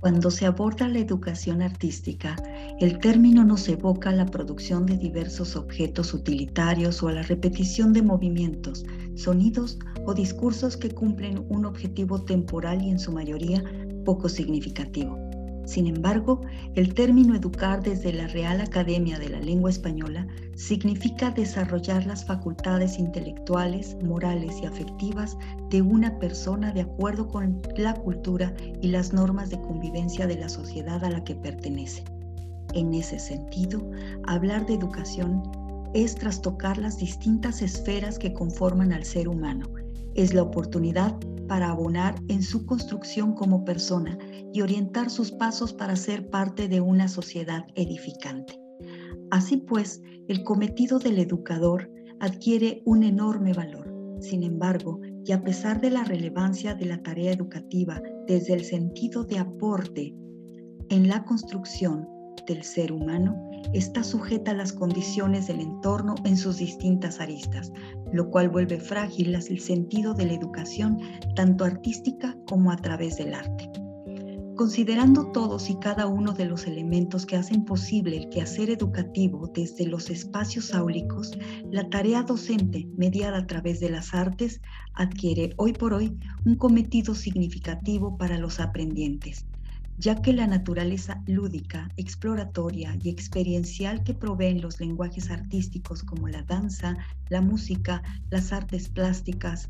Cuando se aborda la educación artística, el término nos evoca la producción de diversos objetos utilitarios o a la repetición de movimientos, sonidos o discursos que cumplen un objetivo temporal y en su mayoría poco significativo. Sin embargo, el término educar desde la Real Academia de la Lengua Española significa desarrollar las facultades intelectuales, morales y afectivas de una persona de acuerdo con la cultura y las normas de convivencia de la sociedad a la que pertenece. En ese sentido, hablar de educación es trastocar las distintas esferas que conforman al ser humano. Es la oportunidad para abonar en su construcción como persona y orientar sus pasos para ser parte de una sociedad edificante. Así pues, el cometido del educador adquiere un enorme valor. Sin embargo, y a pesar de la relevancia de la tarea educativa desde el sentido de aporte en la construcción del ser humano, está sujeta a las condiciones del entorno en sus distintas aristas, lo cual vuelve frágil el sentido de la educación tanto artística como a través del arte. Considerando todos y cada uno de los elementos que hacen posible el quehacer educativo desde los espacios áulicos, la tarea docente mediada a través de las artes adquiere hoy por hoy un cometido significativo para los aprendientes, ya que la naturaleza lúdica, exploratoria y experiencial que proveen los lenguajes artísticos como la danza, la música, las artes plásticas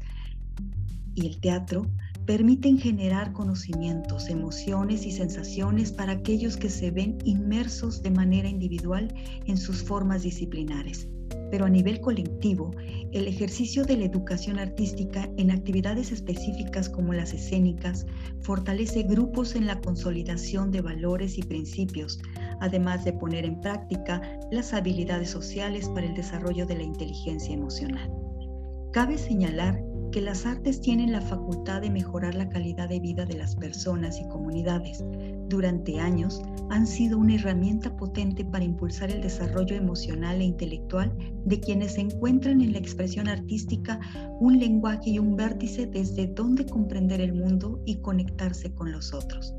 y el teatro, permiten generar conocimientos, emociones y sensaciones para aquellos que se ven inmersos de manera individual en sus formas disciplinares pero a nivel colectivo, el ejercicio de la educación artística en actividades específicas como las escénicas fortalece grupos en la consolidación de valores y principios, además de poner en práctica las habilidades sociales para el desarrollo de la inteligencia emocional. Cabe señalar que las artes tienen la facultad de mejorar la calidad de vida de las personas y comunidades. Durante años han sido una herramienta potente para impulsar el desarrollo emocional e intelectual de quienes encuentran en la expresión artística un lenguaje y un vértice desde donde comprender el mundo y conectarse con los otros.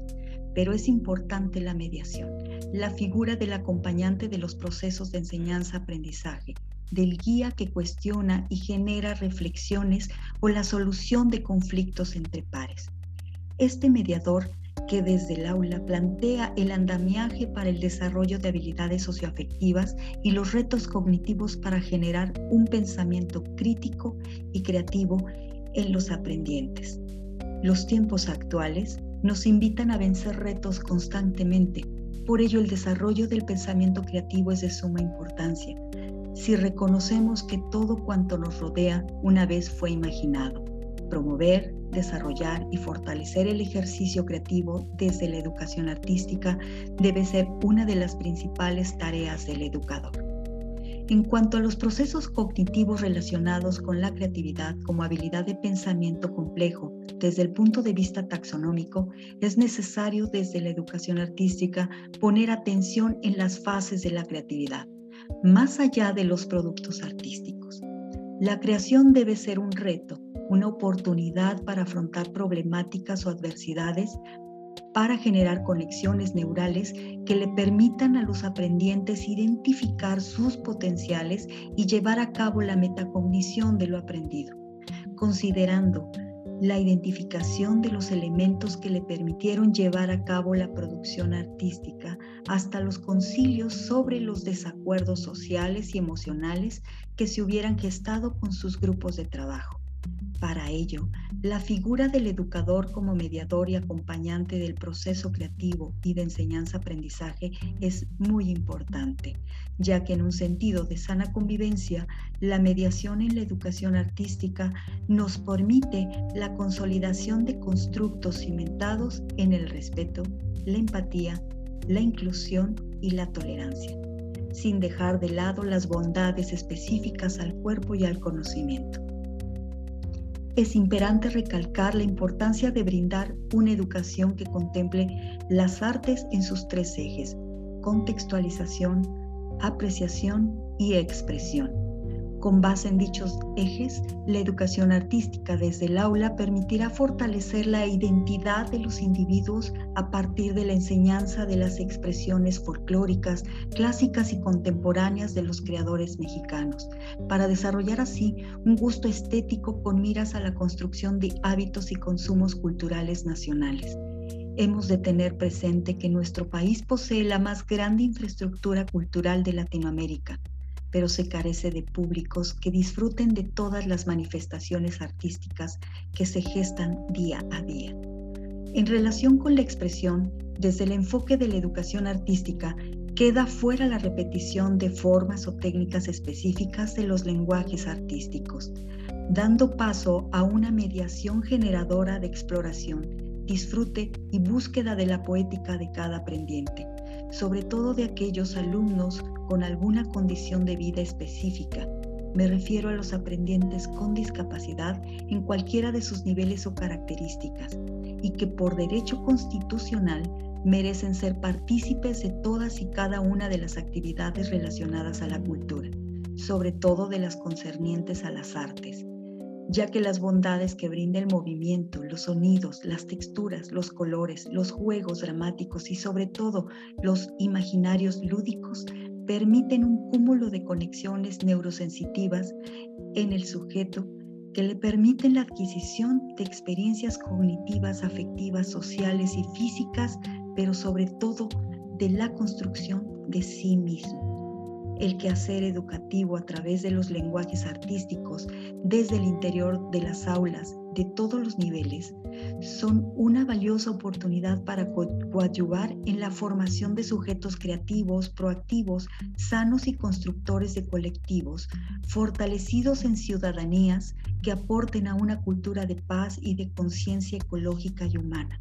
Pero es importante la mediación, la figura del acompañante de los procesos de enseñanza-aprendizaje, del guía que cuestiona y genera reflexiones o la solución de conflictos entre pares. Este mediador que desde el aula plantea el andamiaje para el desarrollo de habilidades socioafectivas y los retos cognitivos para generar un pensamiento crítico y creativo en los aprendientes. Los tiempos actuales nos invitan a vencer retos constantemente, por ello el desarrollo del pensamiento creativo es de suma importancia si reconocemos que todo cuanto nos rodea una vez fue imaginado. Promover, desarrollar y fortalecer el ejercicio creativo desde la educación artística debe ser una de las principales tareas del educador. En cuanto a los procesos cognitivos relacionados con la creatividad como habilidad de pensamiento complejo desde el punto de vista taxonómico, es necesario desde la educación artística poner atención en las fases de la creatividad más allá de los productos artísticos. La creación debe ser un reto, una oportunidad para afrontar problemáticas o adversidades, para generar conexiones neurales que le permitan a los aprendientes identificar sus potenciales y llevar a cabo la metacognición de lo aprendido, considerando la identificación de los elementos que le permitieron llevar a cabo la producción artística, hasta los concilios sobre los desacuerdos sociales y emocionales que se hubieran gestado con sus grupos de trabajo. Para ello, la figura del educador como mediador y acompañante del proceso creativo y de enseñanza-aprendizaje es muy importante, ya que en un sentido de sana convivencia, la mediación en la educación artística nos permite la consolidación de constructos cimentados en el respeto, la empatía, la inclusión y la tolerancia, sin dejar de lado las bondades específicas al cuerpo y al conocimiento es imperante recalcar la importancia de brindar una educación que contemple las artes en sus tres ejes, contextualización, apreciación y expresión. Con base en dichos ejes, la educación artística desde el aula permitirá fortalecer la identidad de los individuos a partir de la enseñanza de las expresiones folclóricas, clásicas y contemporáneas de los creadores mexicanos, para desarrollar así un gusto estético con miras a la construcción de hábitos y consumos culturales nacionales. Hemos de tener presente que nuestro país posee la más grande infraestructura cultural de Latinoamérica pero se carece de públicos que disfruten de todas las manifestaciones artísticas que se gestan día a día. En relación con la expresión, desde el enfoque de la educación artística, queda fuera la repetición de formas o técnicas específicas de los lenguajes artísticos, dando paso a una mediación generadora de exploración, disfrute y búsqueda de la poética de cada aprendiente sobre todo de aquellos alumnos con alguna condición de vida específica. Me refiero a los aprendientes con discapacidad en cualquiera de sus niveles o características y que por derecho constitucional merecen ser partícipes de todas y cada una de las actividades relacionadas a la cultura, sobre todo de las concernientes a las artes ya que las bondades que brinda el movimiento, los sonidos, las texturas, los colores, los juegos dramáticos y sobre todo los imaginarios lúdicos permiten un cúmulo de conexiones neurosensitivas en el sujeto que le permiten la adquisición de experiencias cognitivas, afectivas, sociales y físicas, pero sobre todo de la construcción de sí mismo el quehacer educativo a través de los lenguajes artísticos desde el interior de las aulas de todos los niveles son una valiosa oportunidad para coadyuvar en la formación de sujetos creativos, proactivos, sanos y constructores de colectivos, fortalecidos en ciudadanías que aporten a una cultura de paz y de conciencia ecológica y humana.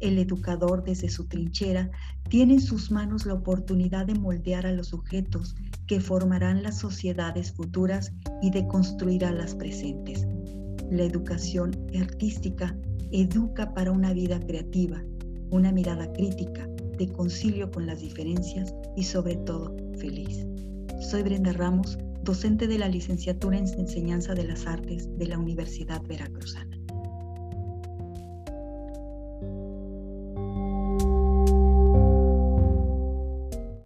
El educador desde su trinchera tiene en sus manos la oportunidad de moldear a los sujetos que formarán las sociedades futuras y de construir a las presentes. La educación artística educa para una vida creativa, una mirada crítica, de concilio con las diferencias y sobre todo feliz. Soy Brenda Ramos, docente de la licenciatura en Enseñanza de las Artes de la Universidad Veracruzana.